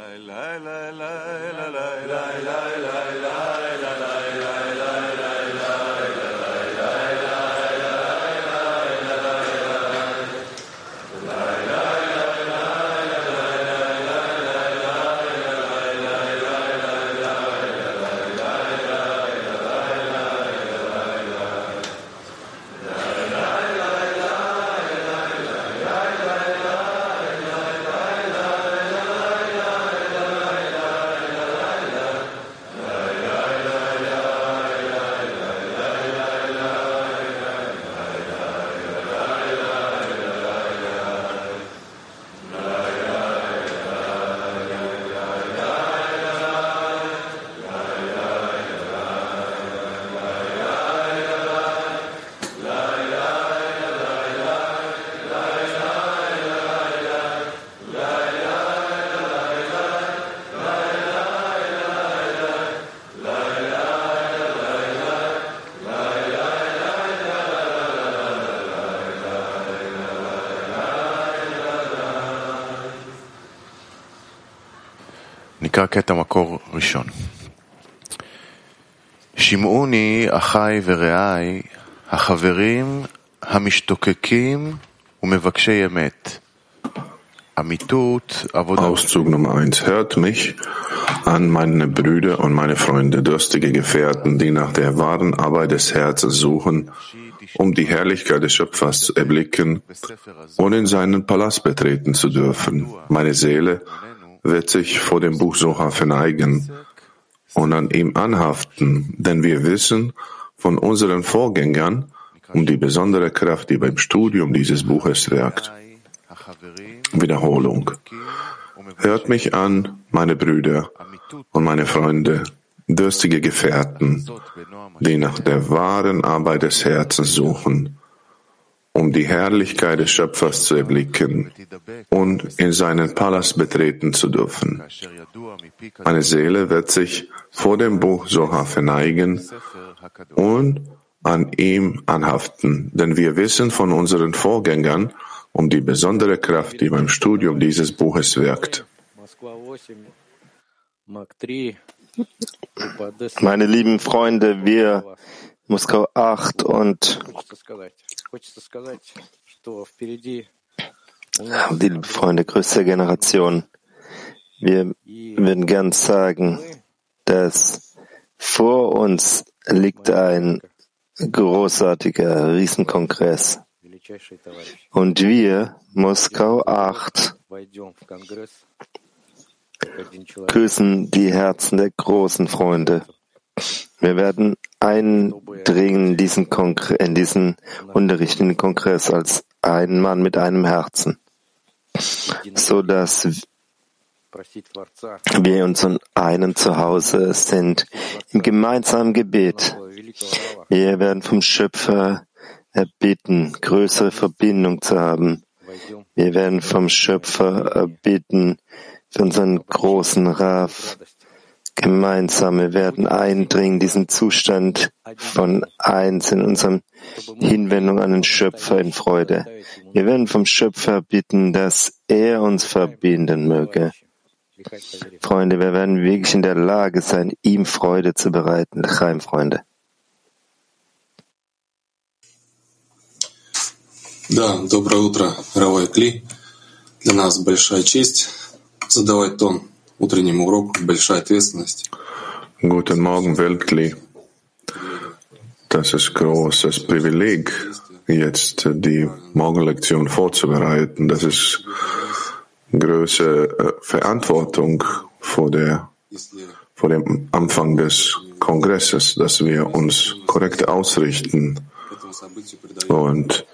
来来来。נקרא קטע מקור ראשון. שמעוני אחיי ורעיי, החברים המשתוקקים ומבקשי אמת. אמיתות עבודה. Auszug Nummer eins. Hört mich an, meine Brüder und meine Freunde, durstige Gefährten, die nach der wahren Arbeit des Herzens suchen, um die Herrlichkeit des Schöpfers zu erblicken und in seinen Palast betreten zu dürfen. Meine Seele wird sich vor dem Buch Soha verneigen und an ihm anhaften, denn wir wissen von unseren Vorgängern um die besondere Kraft, die beim Studium dieses Buches wirkt. Wiederholung. Hört mich an, meine Brüder und meine Freunde, durstige Gefährten, die nach der wahren Arbeit des Herzens suchen, um die Herrlichkeit des Schöpfers zu erblicken und in seinen Palast betreten zu dürfen. Meine Seele wird sich vor dem Buch Soha verneigen und an ihm anhaften, denn wir wissen von unseren Vorgängern um die besondere Kraft, die beim Studium dieses Buches wirkt. Meine lieben Freunde, wir Moskau 8 und die lieben Freunde größter Generation, wir würden gern sagen, dass vor uns liegt ein großartiger Riesenkongress. Und wir, Moskau 8, küssen die Herzen der großen Freunde. Wir werden eindringen in diesen, in diesen Unterricht, in den Kongress als ein Mann mit einem Herzen, so dass wir uns in einem Zuhause sind, im gemeinsamen Gebet. Wir werden vom Schöpfer erbitten, größere Verbindung zu haben. Wir werden vom Schöpfer erbitten, für unseren großen Raf gemeinsam. Wir werden eindringen, diesen Zustand von eins in unserem Hinwendung an den Schöpfer in Freude. Wir werden vom Schöpfer bitten, dass er uns verbinden möge. Freunde, wir werden wirklich in der Lage sein, ihm Freude zu bereiten. Chaim, Freunde. Да, доброе утро, Равой Кли. Для нас большая честь задавать тон утреннему уроку, большая ответственность. Guten Morgen, Weltkli. Das ist großes Privileg, jetzt die Morgenlektion vorzubereiten. Das ist größere Verantwortung vor, der, vor dem Anfang des Kongresses, dass wir uns korrekt ausrichten. Und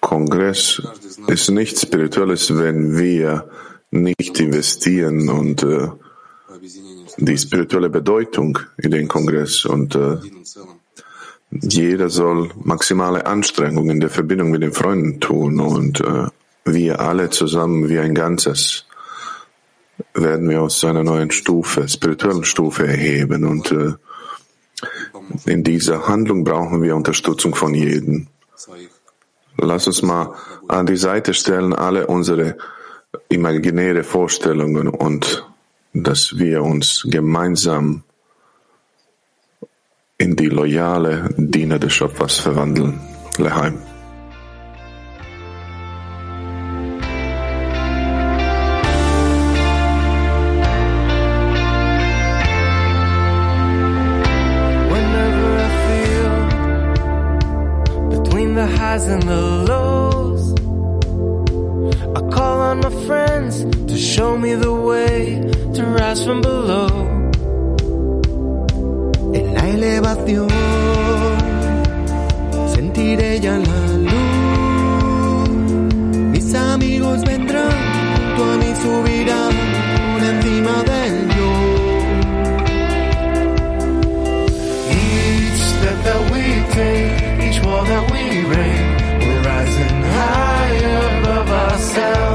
Kongress ist nichts Spirituelles, wenn wir nicht investieren und äh, die spirituelle Bedeutung in den Kongress und äh, jeder soll maximale Anstrengungen in der Verbindung mit den Freunden tun und äh, wir alle zusammen wie ein Ganzes werden wir aus einer neuen Stufe, spirituellen Stufe erheben und äh, in dieser Handlung brauchen wir Unterstützung von jedem. Lass uns mal an die Seite stellen alle unsere imaginäre Vorstellungen und dass wir uns gemeinsam in die loyale Diener des Schöpfers verwandeln. Leheim. And the lows, friends to show me the way to rise from below. En la elevación sentiré ya la luz. Mis amigos vendrán, junto a mí subirán por encima del yo. Each step that we take, each wall that we break, we're rising higher above ourselves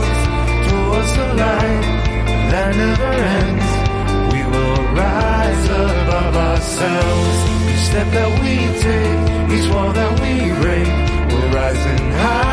ourselves. Each step that we take, each wall that we break, we're rising higher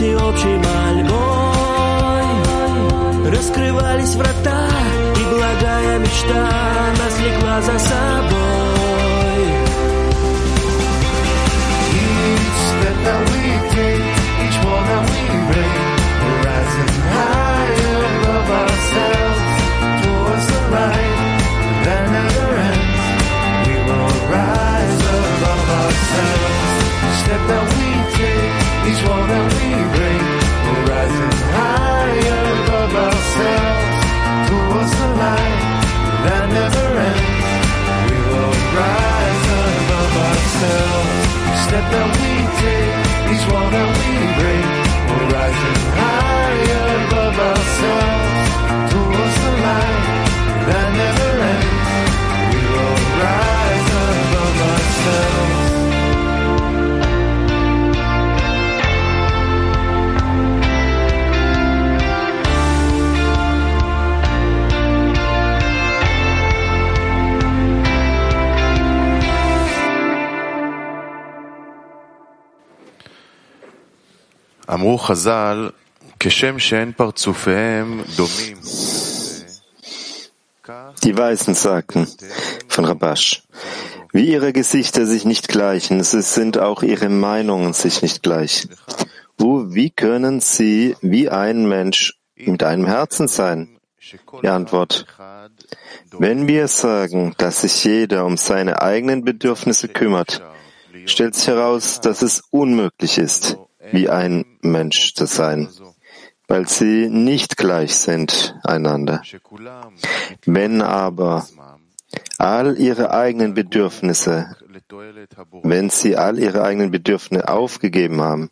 всеобщей мольбой Раскрывались врата И благая мечта Нас влекла за собой Each step that we take, each wall that we break, we're rising higher above ourselves towards the light that never ends. We will rise above ourselves. Each step that we take, each wall that we life. אמרו חז"ל, כשם שאין פרצופיהם דומים, Die Weisen sagten von Rabash, wie ihre Gesichter sich nicht gleichen, so sind auch ihre Meinungen sich nicht gleich. Uh, wie können sie wie ein Mensch mit einem Herzen sein? Die Antwort, wenn wir sagen, dass sich jeder um seine eigenen Bedürfnisse kümmert, stellt sich heraus, dass es unmöglich ist, wie ein Mensch zu sein, weil sie nicht gleich sind einander. Wenn aber all ihre eigenen Bedürfnisse, wenn sie all ihre eigenen Bedürfnisse aufgegeben haben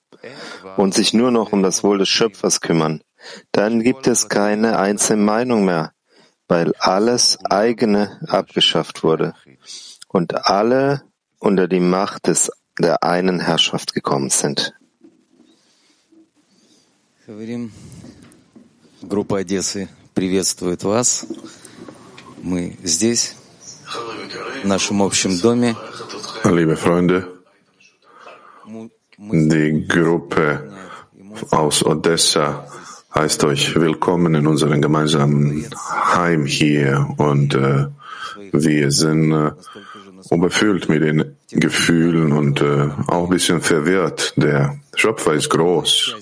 und sich nur noch um das Wohl des Schöpfers kümmern, dann gibt es keine einzelne Meinung mehr, weil alles eigene abgeschafft wurde und alle unter die Macht des, der einen Herrschaft gekommen sind. Говорим, группа Одессы приветствует вас. Мы здесь, в нашем общем доме. Liebe Freunde, Мы- мы die Gruppe aus Odessa heißt euch willkommen in unserem gemeinsamen Heim hier und äh, wir sind äh, überfüllt mit den Gefühlen und äh, auch ein bisschen verwirrt. Der Schöpfer ist groß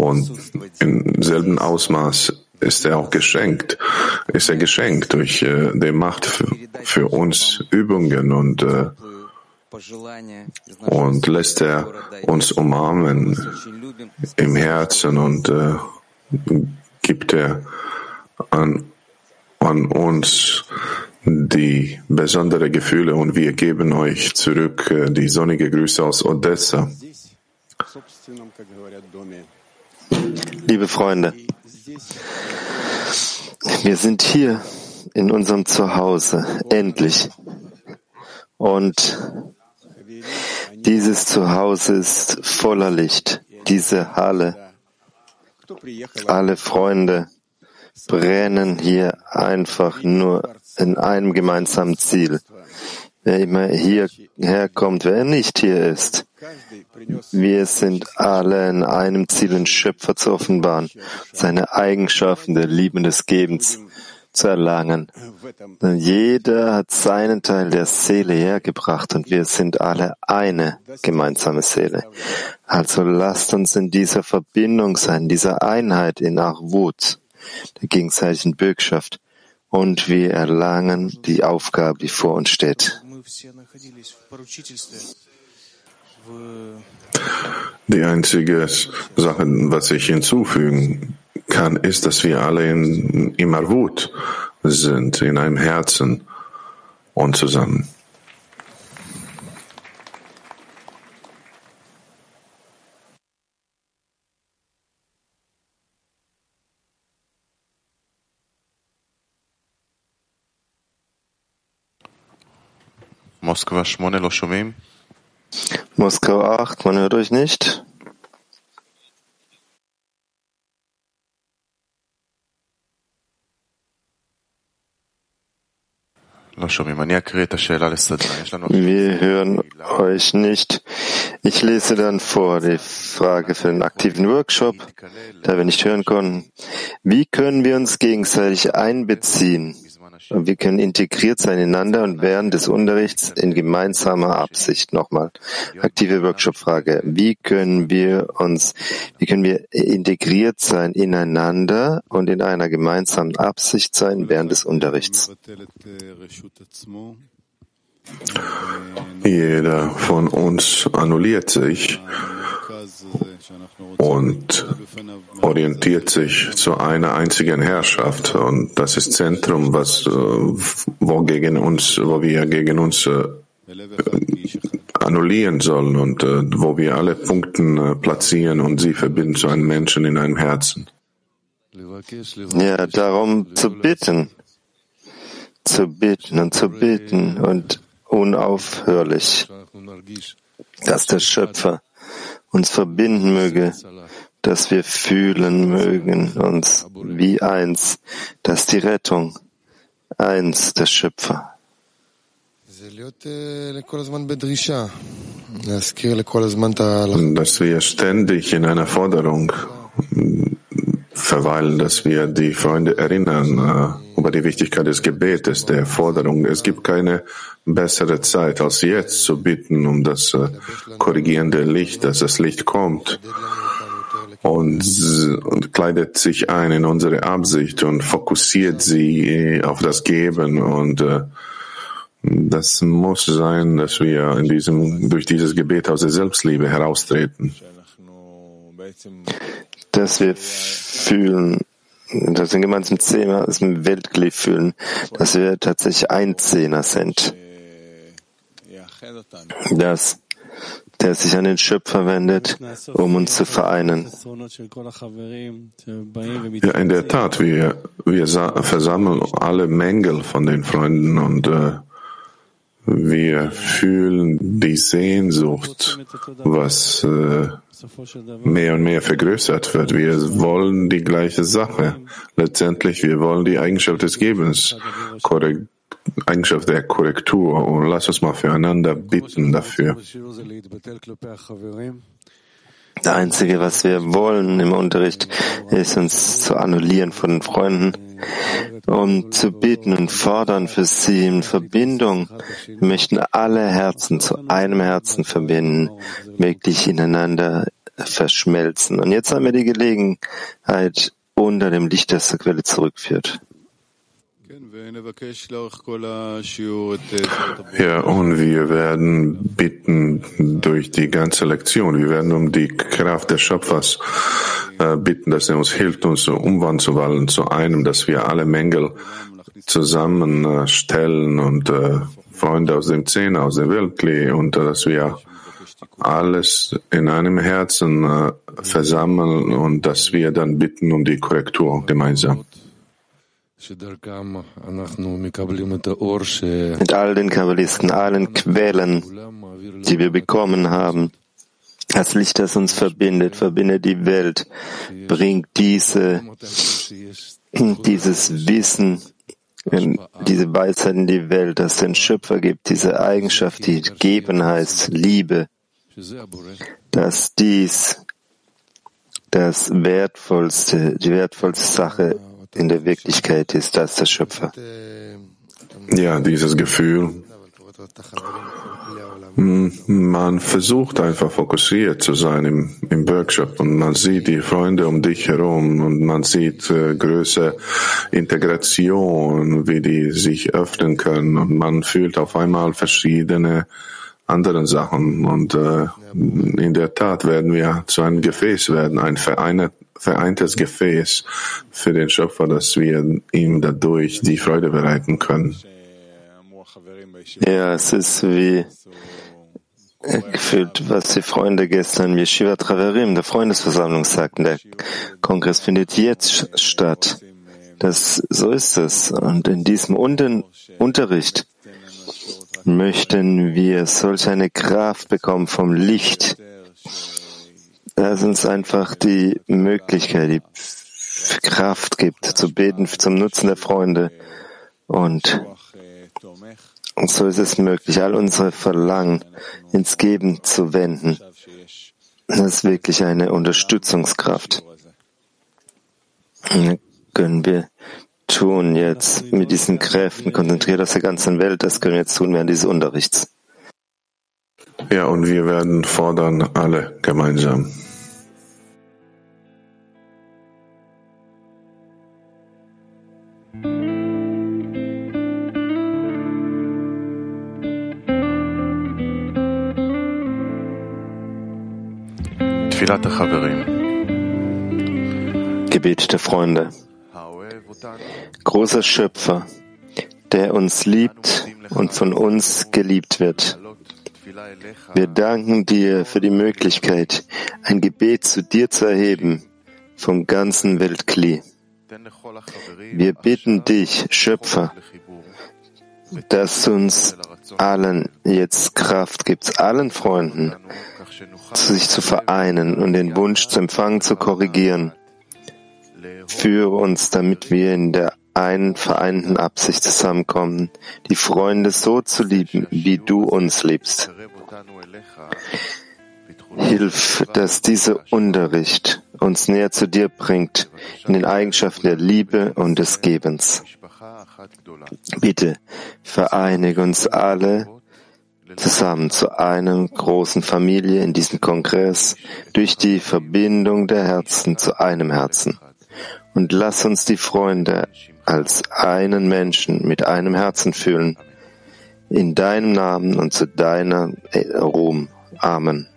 und im selben Ausmaß ist er auch geschenkt, ist er geschenkt durch äh, die Macht für, uns Übungen und, äh, und lässt er uns umarmen im Herzen und äh, gibt er an, an uns die besondere Gefühle und wir geben euch zurück äh, die sonnige Grüße aus Odessa. Liebe Freunde, wir sind hier in unserem Zuhause, endlich. Und dieses Zuhause ist voller Licht, diese Halle. Alle Freunde brennen hier einfach nur in einem gemeinsamen Ziel. Wer immer hierher kommt, wer nicht hier ist, wir sind alle in einem Ziel, den Schöpfer zu offenbaren, seine Eigenschaften der Liebe des Gebens zu erlangen. Jeder hat seinen Teil der Seele hergebracht und wir sind alle eine gemeinsame Seele. Also lasst uns in dieser Verbindung sein, dieser Einheit in Arvut, der gegenseitigen Bürgschaft, und wir erlangen die Aufgabe, die vor uns steht. Die einzige Sache, was ich hinzufügen kann, ist, dass wir alle in, im Wut sind, in einem Herzen und zusammen. Moskva Schmone, Loschumim. Moskau 8, man hört euch nicht. Wir hören euch nicht. Ich lese dann vor die Frage für den aktiven Workshop, da wir nicht hören konnten. Wie können wir uns gegenseitig einbeziehen? Wir können integriert sein ineinander und während des Unterrichts in gemeinsamer Absicht. Nochmal. Aktive Workshop-Frage. Wie können wir uns, wie können wir integriert sein ineinander und in einer gemeinsamen Absicht sein während des Unterrichts? Jeder von uns annulliert sich und orientiert sich zu einer einzigen Herrschaft. Und das ist Zentrum, was, äh, wo gegen uns, wo wir gegen uns äh, annullieren sollen und äh, wo wir alle Punkte platzieren und sie verbinden zu einem Menschen in einem Herzen. Ja, darum zu bitten, zu bitten und zu bitten und unaufhörlich, dass der Schöpfer uns verbinden möge, dass wir fühlen mögen uns wie eins, dass die Rettung eins der Schöpfer. Dass wir ständig in einer Forderung verweilen, dass wir die Freunde erinnern, äh, über die Wichtigkeit des Gebetes, der Forderung. Es gibt keine bessere Zeit, als jetzt zu bitten um das äh, korrigierende Licht, dass das Licht kommt und, und kleidet sich ein in unsere Absicht und fokussiert sie äh, auf das Geben und äh, das muss sein, dass wir in diesem, durch dieses Gebet aus der Selbstliebe heraustreten. Dass wir fühlen, das sind wir uns im das ist ein Weltglied dass wir tatsächlich ein Zehner sind. Dass der sich an den Schöpfer wendet, um uns zu vereinen. Ja, in der Tat, wir, wir versammeln alle Mängel von den Freunden und äh, wir fühlen die Sehnsucht, was äh, mehr und mehr vergrößert wird. Wir wollen die gleiche Sache. Letztendlich, wir wollen die Eigenschaft des Gebens, Korrekt, Eigenschaft der Korrektur. Und lass uns mal füreinander bitten dafür. Das Einzige, was wir wollen im Unterricht, ist uns zu annullieren von den Freunden um zu bitten und fordern für sie in Verbindung. Wir möchten alle Herzen zu einem Herzen verbinden, wirklich ineinander verschmelzen. Und jetzt haben wir die Gelegenheit, unter dem Licht der Quelle zurückführt. Ja, und wir werden bitten durch die ganze Lektion. Wir werden um die Kraft des Schöpfers äh, bitten, dass er uns hilft, uns so umwandeln zu einem, dass wir alle Mängel zusammenstellen und äh, Freunde aus dem Zehn, aus der Weltkli und äh, dass wir alles in einem Herzen äh, versammeln und dass wir dann bitten um die Korrektur gemeinsam. Mit all den Kabbalisten, allen Quellen, die wir bekommen haben, das Licht, das uns verbindet, verbindet die Welt, bringt diese, dieses Wissen, diese Weisheit in die Welt, das den Schöpfer gibt, diese Eigenschaft, die geben heißt, Liebe, dass dies das wertvollste, die wertvollste Sache in der Wirklichkeit ist, dass der Schöpfer. Ja, dieses Gefühl. Man versucht einfach fokussiert zu sein im, im Workshop und man sieht die Freunde um dich herum und man sieht äh, größere Integration, wie die sich öffnen können und man fühlt auf einmal verschiedene anderen Sachen und äh, in der Tat werden wir zu einem Gefäß werden, ein vereine, vereintes Gefäß für den Schöpfer, dass wir ihm dadurch die Freude bereiten können. Ja, es ist wie gefühlt, was die Freunde gestern im Yeshiva Traverim, der Freundesversammlung sagten, der Kongress findet jetzt statt. Das, so ist es. Und in diesem Unten Unterricht möchten wir solch eine Kraft bekommen vom Licht, das uns einfach die Möglichkeit, die Kraft gibt, zu beten zum Nutzen der Freunde. Und so ist es möglich, all unsere Verlangen ins Geben zu wenden. Das ist wirklich eine Unterstützungskraft. Können wir tun jetzt mit diesen Kräften konzentriert aus der ganzen Welt? Das können wir jetzt tun während dieses Unterrichts. Ja, und wir werden fordern, alle gemeinsam. Gebet der Freunde großer Schöpfer, der uns liebt und von uns geliebt wird. Wir danken dir für die Möglichkeit, ein Gebet zu dir zu erheben vom ganzen Weltkli. Wir bitten dich, Schöpfer, dass uns allen jetzt Kraft gibt, allen Freunden, sich zu vereinen und den Wunsch zum empfangen, zu korrigieren Führe uns, damit wir in der einen vereinten Absicht zusammenkommen, die Freunde so zu lieben, wie du uns liebst. Hilf, dass dieser Unterricht uns näher zu dir bringt in den Eigenschaften der Liebe und des Gebens. Bitte vereinige uns alle zusammen zu einer großen Familie in diesem Kongress durch die Verbindung der Herzen zu einem Herzen. Und lass uns die Freunde als einen Menschen mit einem Herzen fühlen. In deinem Namen und zu deiner Ruhm. Amen.